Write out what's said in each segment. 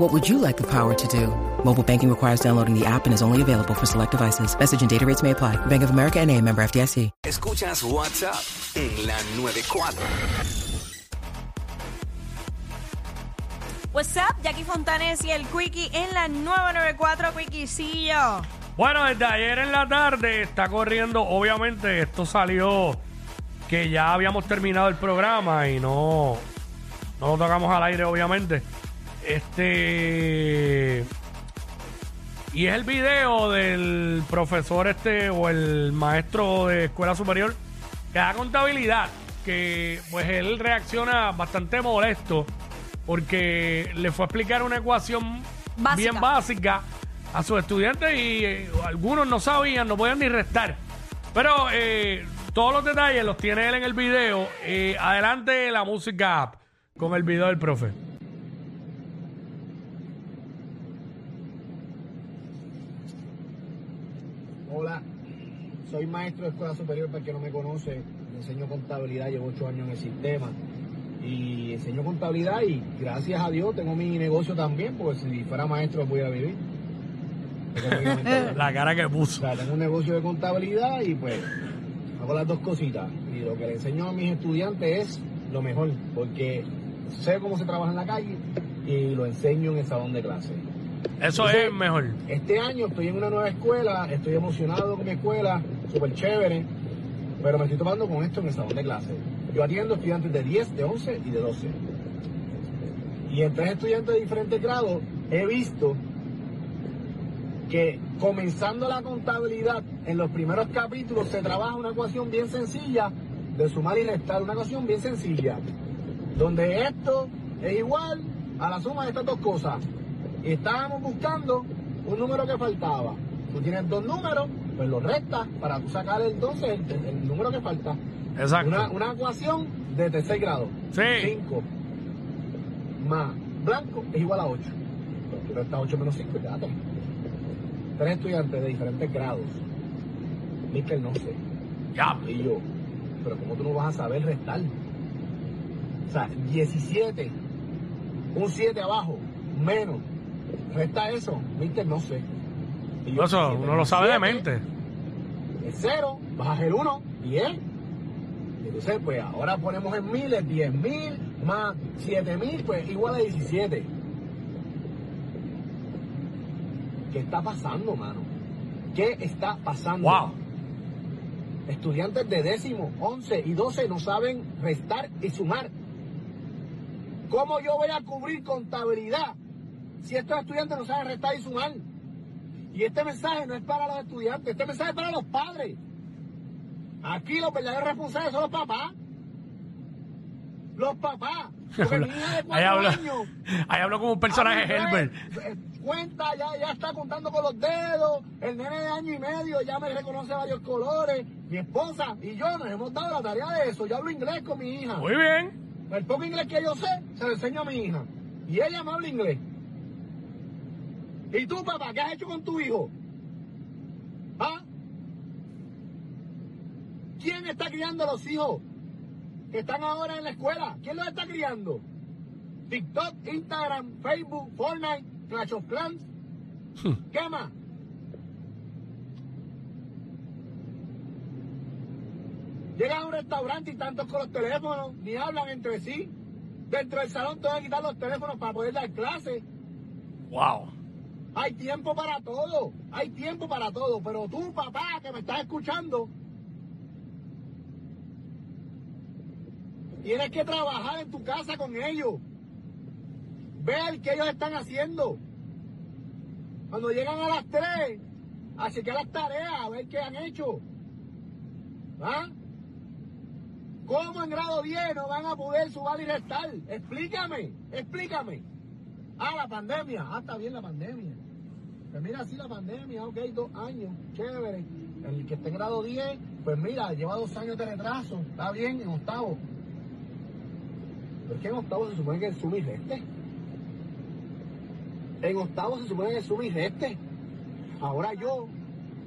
What would you like the power to do? Mobile banking requires downloading the app and is only available for select devices. Message and data rates may apply. Bank of America and a member FDIC. Escuchas WhatsApp en la 94. What's up, Jackie Fontanes y el Quickie en la 994 Quickiecillo. Bueno, desde ayer en la tarde está corriendo, obviamente esto salió que ya habíamos terminado el programa y no, no lo tocamos al aire, obviamente. Este. Y es el video del profesor este o el maestro de escuela superior que da contabilidad, que pues él reacciona bastante molesto porque le fue a explicar una ecuación Básica. bien básica a sus estudiantes y eh, algunos no sabían, no podían ni restar. Pero eh, todos los detalles los tiene él en el video. Eh, adelante la música con el video del profe. Hola, soy maestro de escuela superior para el que no me conoce. Enseño contabilidad, llevo ocho años en el sistema. Y enseño contabilidad y gracias a Dios tengo mi negocio también, porque si fuera maestro voy a vivir. La cara que o puso. sea, tengo un negocio de contabilidad y pues hago las dos cositas. Y lo que le enseño a mis estudiantes es lo mejor, porque sé cómo se trabaja en la calle y lo enseño en el salón de clase. Eso es mejor. Este año estoy en una nueva escuela, estoy emocionado con mi escuela, súper chévere, pero me estoy tomando con esto en el salón de clase. Yo atiendo estudiantes de 10, de 11 y de 12. Y entre estudiantes de diferentes grados he visto que comenzando la contabilidad, en los primeros capítulos se trabaja una ecuación bien sencilla de sumar y restar, una ecuación bien sencilla, donde esto es igual a la suma de estas dos cosas. Y estábamos buscando un número que faltaba. Tú tienes dos números, pues los restas para tú sacar entonces el, el número que falta. Exacto. Una, una ecuación de tercer grado. Sí. 5 más blanco es igual a 8. Resta 8 menos 5 y te da 3. Tres estudiantes de diferentes grados. Mister, no sé. Ya. Y yo, pero ¿cómo tú no vas a saber restar? O sea, 17, un 7 abajo, menos. Resta eso, Mister, no sé. Y yo, Eso 17 uno lo sabe de 7 mente. es 0, bajas el 1, 10. Y Entonces, pues ahora ponemos en miles, 10 mil más 7 mil, pues igual a 17. ¿Qué está pasando, mano? ¿Qué está pasando? Wow. Estudiantes de décimo, 11 y 12 no saben restar y sumar. ¿Cómo yo voy a cubrir contabilidad si estos estudiantes no saben restar y sumar? Y este mensaje no es para los estudiantes, este mensaje es para los padres. Aquí los verdaderos responsables son los papás. Los papás. Porque mi hija de Ahí años ahí habló como un personaje Herbert. eh, Cuenta, ya, ya está contando con los dedos. El nene de año y medio ya me reconoce varios colores. Mi esposa y yo nos hemos dado la tarea de eso. Yo hablo inglés con mi hija. Muy bien. El poco inglés que yo sé, se lo enseño a mi hija. Y ella me habla inglés. ¿Y tú, papá, qué has hecho con tu hijo? ¿Ah? ¿Quién está criando a los hijos que están ahora en la escuela? ¿Quién los está criando? TikTok, Instagram, Facebook, Fortnite, Clash of Clans. ¿Qué más? Llegan a un restaurante y tantos con los teléfonos, ni hablan entre sí. Dentro del salón te van a quitar los teléfonos para poder dar clases. Wow. Hay tiempo para todo, hay tiempo para todo, pero tú, papá, que me estás escuchando, Tienes que trabajar en tu casa con ellos. Ver qué ellos están haciendo. Cuando llegan a las 3, a chequear las tareas, a ver qué han hecho. ¿Ah? ¿Cómo en grado 10 no van a poder sumar y restar? Explícame, explícame. Ah, la pandemia. Ah, está bien la pandemia. Pues mira, sí, la pandemia, ok, dos años, chévere. El que esté en grado 10, pues mira, lleva dos años de retraso, está bien, en octavo. Pero es que en octavo se supone que el suma y reste. En octavo se supone que el suma y reste. Ahora yo,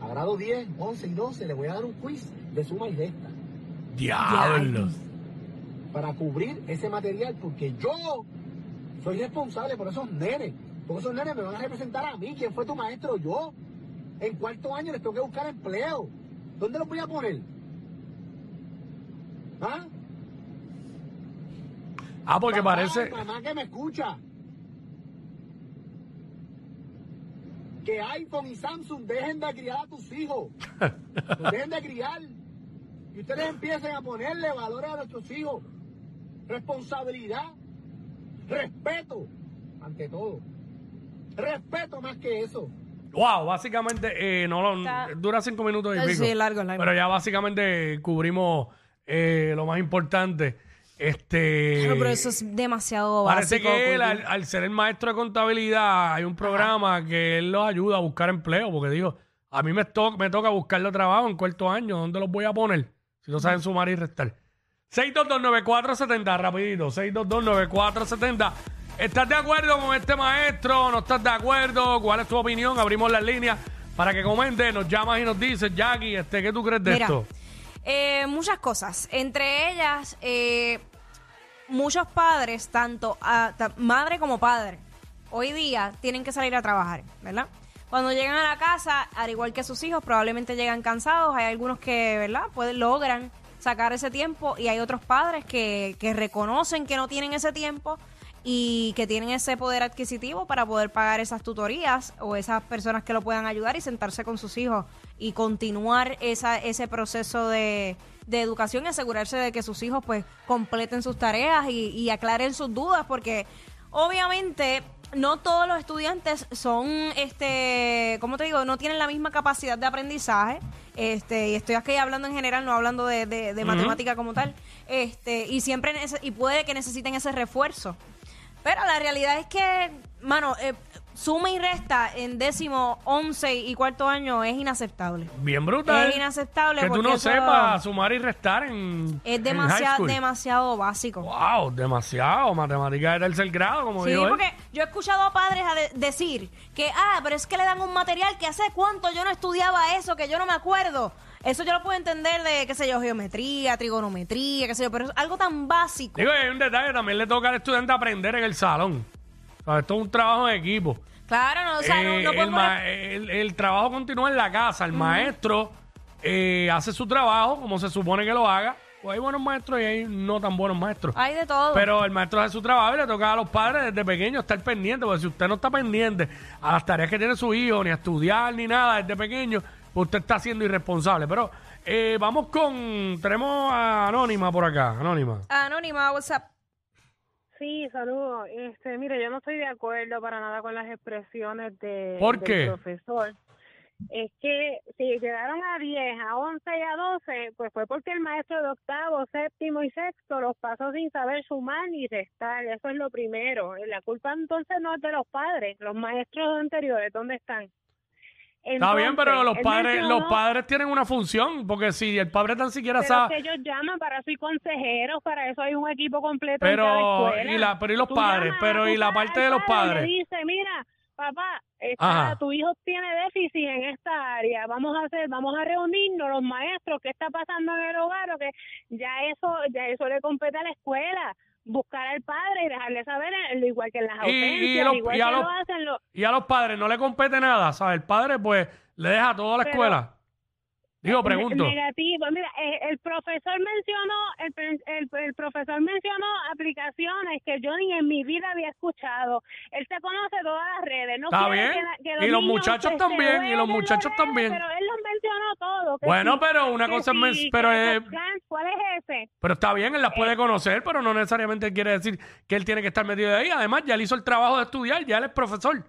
a grado 10, 11 y 12, le voy a dar un quiz de suma y resta Diablos. para cubrir ese material, porque yo soy responsable por esos nenes. Porque esos nenes me van a representar a mí. ¿Quién fue tu maestro? Yo. En cuarto año les tengo que buscar empleo. ¿Dónde los voy a poner? ¿Ah? Ah, porque Papá, parece. Mamá que me escucha. Que iPhone y Samsung dejen de criar a tus hijos. Los dejen de criar. Y ustedes empiecen a ponerle valores a nuestros hijos. Responsabilidad. Respeto. Ante todo. Respeto más que eso. Wow, básicamente, eh, no lo- Está- dura cinco minutos y pico. sí, largo, largo. Pero ya básicamente cubrimos eh, lo más importante. Este. Claro, pero eso es demasiado Parece básico. que él, al, al ser el maestro de contabilidad, hay un programa que él los ayuda a buscar empleo, porque digo, a mí me, to- me toca buscarle trabajo en cuarto año, ¿dónde los voy a poner? Si no saben sumar y restar. 6229470, rapidito, 6229470. ¿Estás de acuerdo con este maestro? ¿No estás de acuerdo? ¿Cuál es tu opinión? Abrimos las líneas para que comentes, nos llamas y nos dices, Jackie, este, ¿qué tú crees de Mira, esto? eh, muchas cosas. Entre ellas, eh, muchos padres, tanto a- ta- madre como padre, hoy día tienen que salir a trabajar, ¿verdad? Cuando llegan a la casa, al igual que sus hijos, probablemente llegan cansados. Hay algunos que, ¿verdad? Pues logran sacar ese tiempo y hay otros padres que, que reconocen que no tienen ese tiempo y que tienen ese poder adquisitivo para poder pagar esas tutorías o esas personas que lo puedan ayudar y sentarse con sus hijos y continuar esa, ese proceso de, de educación y asegurarse de que sus hijos pues completen sus tareas y, y aclaren sus dudas porque obviamente no todos los estudiantes son este cómo te digo no tienen la misma capacidad de aprendizaje este y estoy aquí hablando en general no hablando de, de- de matemática como tal este y siempre y puede que necesiten ese refuerzo pero la realidad es que, mano, eh, suma y resta en décimo, once y cuarto año es inaceptable. Bien brutal. Es inaceptable Que tú porque no eso sepas sumar y restar en. Es demasiado, básico. Wow, demasiado. Matemática de tercer grado, como Sí, dijo él. porque yo he escuchado a padres a de- decir que, ah, pero es que le dan un material que hace cuánto yo no estudiaba eso, que yo no me acuerdo. Eso yo lo puedo entender de, qué sé yo, geometría, trigonometría, qué sé yo, pero es algo tan básico. Digo, hay un detalle, también le toca al estudiante aprender en el salón. O sea, esto es un trabajo en equipo. Claro, no, o sea, no, Eh, no el, podemos... ma- el- el trabajo continúa en la casa. El maestro eh, hace su trabajo como se supone que lo haga. Pues hay buenos maestros y hay no tan buenos maestros. Hay de todo. Pero el maestro hace su trabajo y le toca a los padres desde pequeños estar pendientes, porque si usted no está pendiente a las tareas que tiene su hijo, ni a estudiar, ni nada desde pequeño, pues usted está siendo irresponsable. Pero eh, vamos con, tenemos a Anónima por acá, Anónima. Anónima, what's up? Sí, saludos. Este, mire, yo no estoy de acuerdo para nada con las expresiones de, ¿Por del qué? profesor. Es que si llegaron a 10, a 11 y a 12, pues fue porque el maestro de octavo, séptimo y sexto los pasó sin saber sumar ni restar. Eso es lo primero. La culpa entonces no es de los padres. Los maestros anteriores, ¿dónde están? Está bien, pero los padres, los mencionó- padres tienen una función, porque si el padre tan siquiera Pero sabe, es que ellos llaman, para eso hay consejeros, para eso hay un equipo completo en Pero, cada escuela. y la- pero y los Tú padres, pero y la pa- parte de los padre y padres. Le dice, mira, papá, Ajá. tu hijo tiene déficit en esta área, vamos a hacer, vamos a reunirnos los maestros, qué está pasando en el hogar, o que ya eso, ya eso le compete a la escuela, buscar al padre y dejarle saber, eh, igual que en las Y- y ausencias, los- igual y a los- lo hacen y a los padres no le compete nada, ¿sabes? El padre, pues, le deja todo a la Pero- escuela. Digo, pregunto. Negativo. Mira, eh, el profesor mencionó, el, pre- el, el profesor mencionó aplicaciones que yo ni en mi vida había escuchado. Él se conoce todas las redes. No Está quiere bien. que que Y los niños muchachos se- se también, y los jueguen en muchachos redes, también. Pero él los mencionó todo. que Bueno, sí, pero una que cosa es men- sí, pero que es- plan, ¿Cuál es ese? Pero está bien, él las puede conocer, pero no necesariamente quiere decir que él tiene que estar metido de ahí. Además, ya él hizo el trabajo de estudiar, ya él es profesor.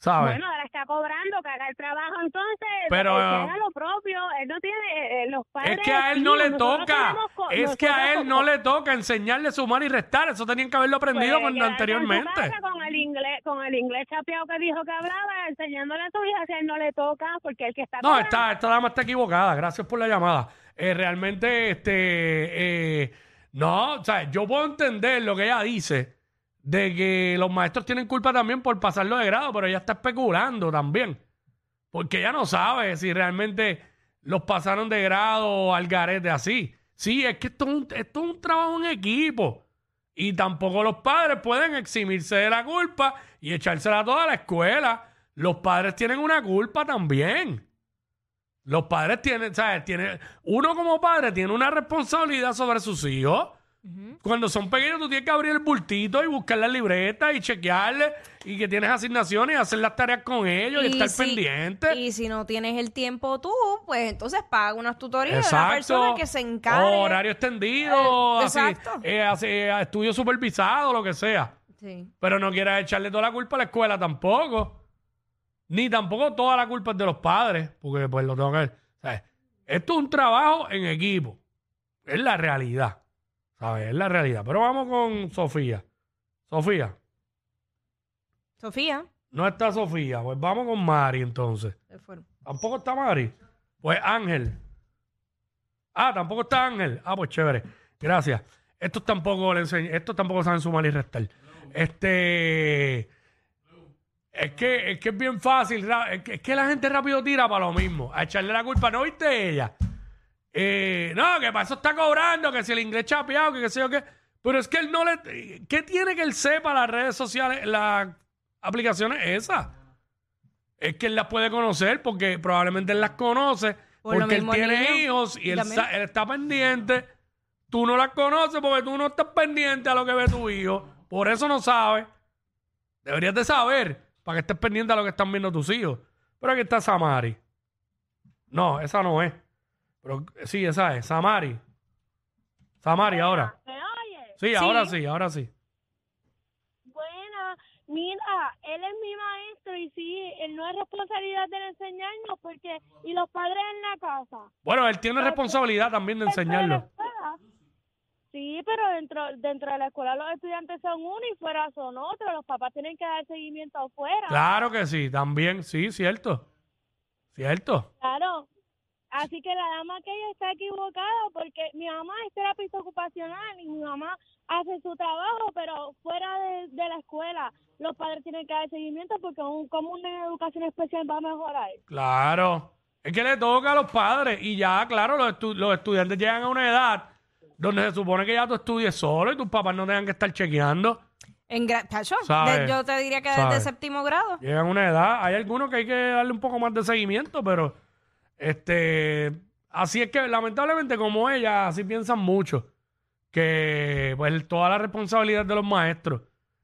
¿Sabes? Bueno, ahora está cobrando, que haga el trabajo entonces, Pero, haga lo propio. Él no tiene, eh, eh, los padres... es que a él no le nosotros toca. tenemos co- Es que a nosotros él no le toca enseñarle sumar y restar. Eso tenían que haberlo aprendido puede cuando quedarse en su anteriormente. casa Con el inglés, con el inglés chapeado que dijo que hablaba, enseñándole a su hija si a él no le toca, porque el que está No, cobrando- esta, esta dama está equivocada. Gracias por la llamada. Eh, realmente, este, eh, no, o sea, yo puedo entender lo que ella dice de que los maestros tienen culpa también por pasarlo de grado, pero ella está especulando también. Porque ella no sabe si realmente los pasaron de grado al garete así. Sí, es que esto es un, esto es un trabajo en equipo. Y tampoco los padres pueden eximirse de la culpa y echársela toda la escuela. Los padres tienen una culpa también. Los padres tienen, ¿sabes? Tienen, uno como padre tiene una responsabilidad sobre sus hijos. Cuando son pequeños, tú tienes que abrir el bultito y buscar las libretas y chequearle y que tienes asignaciones y hacer las tareas con ellos y, estar si- pendiente. Y si no tienes el tiempo tú, pues entonces paga unas tutorías de una persona que se encargue. Horario extendido, Eh, así, exacto. eh, así, eh, estudio supervisado, lo que sea. Sí. Pero no quieras echarle toda la culpa a la escuela tampoco. Ni tampoco toda la culpa es de los padres, porque pues lo tengo que ver. ¿sabes? Esto es un trabajo en equipo. Es la realidad. ¿Sabes? Es la realidad. Pero vamos con Sofía. Sofía. Sofía. No está Sofía. Pues vamos con Mari entonces. se fueron. Tampoco está Mari. Pues Ángel. Ah, tampoco está Ángel. Ah, pues chévere. Gracias. Estos tampoco le enseñ- estos tampoco saben sumar y restar. Este. Es que, es que es bien fácil. Es que, es que la gente rápido tira para lo mismo. A echarle la culpa. ¿No viste ella? Eh, no, que para eso está cobrando, que si el inglés chapeado, que qué sé yo qué. Pero es que él no le. ¿Qué tiene que él sepa las redes sociales, las aplicaciones esas? Es que él las puede conocer porque probablemente él las conoce Por lo porque él mismo tiene niño hijos y él, también. sa- él está pendiente. Tú no las conoces porque tú no estás pendiente a lo que ve tu hijo. Por eso no sabes. Deberías de saber para que estés pendiente a lo que están viendo tus hijos. Pero aquí está Samari. No, esa no es. Pero sí, esa es. Samari. Samari ahora. ¿Me oye? Sí, ahora sí, ahora sí. Buena, mira, él es mi maestro y sí, él no es responsabilidad de enseñarnos porque, y los padres en la casa. Bueno, él tiene responsabilidad también de Dentro de la enseñarlo. escuela. Sí, pero dentro dentro de la escuela los estudiantes son uno y fuera son otros. Los papás tienen que dar seguimiento afuera. Claro que sí, también, sí, cierto. Cierto. Claro. Así que la dama que ella está equivocada porque mi mamá es terapista ocupacional y mi mamá hace su trabajo, pero fuera de, de la escuela los padres tienen que dar seguimiento porque un, como una educación especial va a mejorar. Claro. Es que le toca a los padres y ya, claro, los, estu- los estudiantes llegan a una edad donde se supone que ya tú estudies solo y tus papás no tengan que estar chequeando. En Tacho, de- yo te diría que desde séptimo grado. Llegan a una edad, hay algunos que hay que darle un poco más de seguimiento, pero este así es que lamentablemente como ella, así piensan mucho, que pues toda la responsabilidad de los maestros.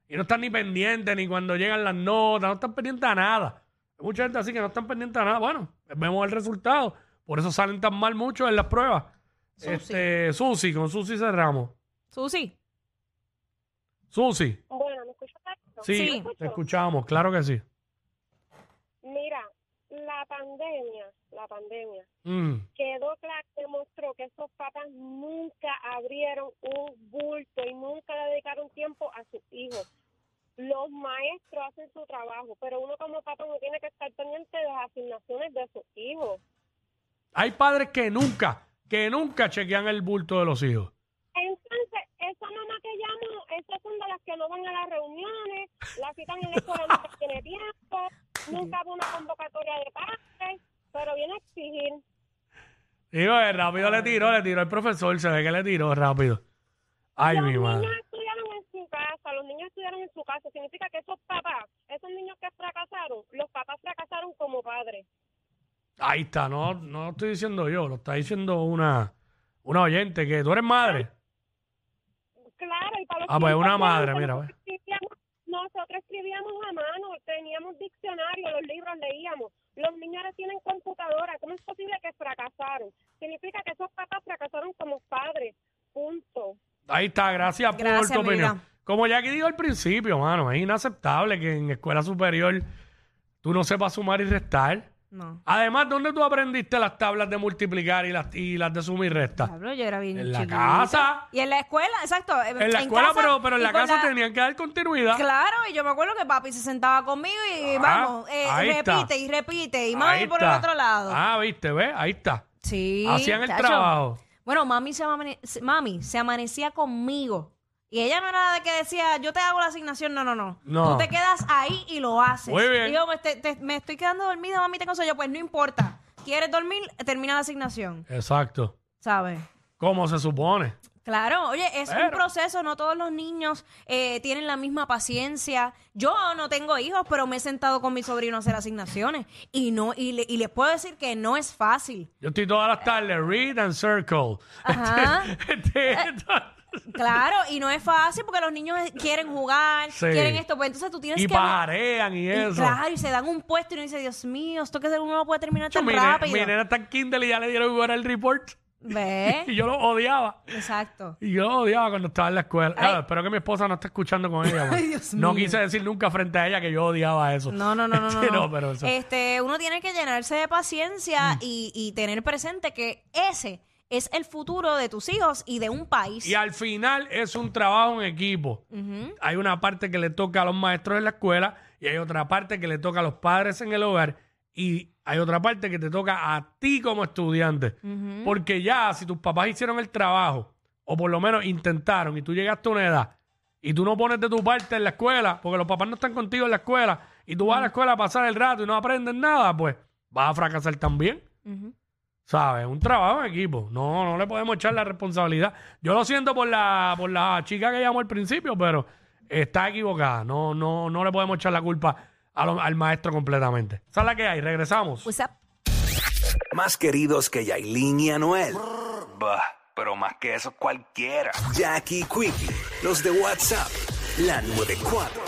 Y no están ni pendientes, ni cuando llegan las notas, no están pendientes a nada. Hay mucha gente así que no están pendientes a nada. Bueno, vemos el resultado. Por eso salen tan mal muchos en las pruebas. Susi. Este, Susi, con Susi cerramos. Susi. Susi, Bueno, ¿me escuchas? sí, Sí. te escuchamos, claro que sí. Mira, la pandemia, la pandemia Mm, quedó claro, demostró que esos papás nunca abrieron un bulto y nunca le dedicaron tiempo a sus hijos. Los maestros hacen su trabajo, pero uno como papá no tiene que estar pendiente de las asignaciones de sus hijos. Hay padres que nunca, que nunca chequean el bulto de los hijos. Entonces, esa mamá que llamo, esas son de las que no van a las reuniones, la citan en la escuela nunca tiene tiempo, nunca a una convocatoria de padres, pero viene a exigir. Digo, eh, rápido le tiró, le tiró el profesor, se ve que le tiró rápido. Ay, los mi niños madre. estudiaron en su casa, los niños estudiaron en su casa. Significa que esos papás, esos niños que fracasaron, los papás fracasaron como padres. Ahí está, no, no lo estoy diciendo yo, lo está diciendo una, una oyente que tú eres madre. Claro, y para los Ah, pues una madre, mira, vivíamos- Nosotros escribíamos a mano, teníamos diccionario, los libros leíamos. Los niños ahora tienen computadora. ¿Cómo es posible que fracasaron? Significa que esos papás fracasaron como padres. Punto. Ahí está, gracias, por Gracias, tu opinión. Como ya que digo al principio, mano, es inaceptable que en escuela superior tú no sepas sumar y restar. No. Además, ¿dónde tú aprendiste las tablas de multiplicar y las, y las de suma y resta? Yo era bien En la chiquita. casa. Y en la escuela, exacto. En la escuela, casa pero, pero en y la con casa tenían que dar continuidad. Claro, y yo me acuerdo que papi se sentaba conmigo y Ah, vamos, eh, ahí está. repite y repite, y mami Ahí por el está. otro lado. Ah, viste, ¿ves? Ahí está. sí. Hacían el chacho. trabajo. Bueno, mami se, amane- se- mami se amanecía conmigo. Y ella no era de que decía, yo te hago la asignación. No, no, no. No. Tú te quedas ahí y lo haces. Muy bien. Y yo, pues, te- te- me estoy quedando dormida, mami, tengo sueño. Pues no importa. ¿Quieres dormir? Termina la asignación. Exacto. ¿Sabes? ¿Cómo se supone? Claro, oye, es un Pero- proceso, no todos los niños eh, tienen la misma paciencia. Yo no tengo hijos, pero me he sentado con mi sobrino a hacer asignaciones y no y, le- y les puedo decir que no es fácil. Yo estoy todas las tardes, read and circle. Ajá. Este, este, Claro, y no es fácil porque los niños quieren jugar, Sí. quieren esto, pues entonces tú tienes y que pajarean y y eso. claro, y se dan un puesto y uno dice, Dios mío, esto que uno no puede terminar Yo, tan mi, ne- rápido. mi nena está en Kindle y ya le dieron jugar el report. ¿Ves? Y yo lo odiaba. Exacto. Y yo lo odiaba cuando estaba en la escuela. Ay. Espero que mi esposa no esté escuchando con ella. man. Ay, Dios no mío. quise decir nunca frente a ella que yo odiaba eso. No, no, no, no, no. Este, no. pero eso. Este, uno tiene que llenarse de paciencia y, y tener presente que ese es el futuro de tus hijos y de un país. Y al final es un trabajo en equipo. Hay una parte que le toca a los maestros en la escuela y hay otra parte que le toca a los padres en el hogar y hay otra parte que te toca a ti como estudiante. Porque ya si tus papás hicieron el trabajo o por lo menos intentaron y tú llegaste a una edad y tú no pones de tu parte en la escuela porque los papás no están contigo en la escuela y tú vas a la escuela a pasar el rato y no aprendes nada, pues vas a fracasar también. ¿Sabes? Un trabajo en equipo. No, no le podemos echar la responsabilidad. Yo lo siento por la, por la chica que llamó al principio, pero está equivocada. No, no, no le podemos echar la culpa a lo- al maestro completamente. Esa es la que hay. Regresamos. What's up? Más queridos que Yailin y Anuel. Bah, pero más que eso cualquiera. Jackie Quickie, los de WhatsApp, la 94.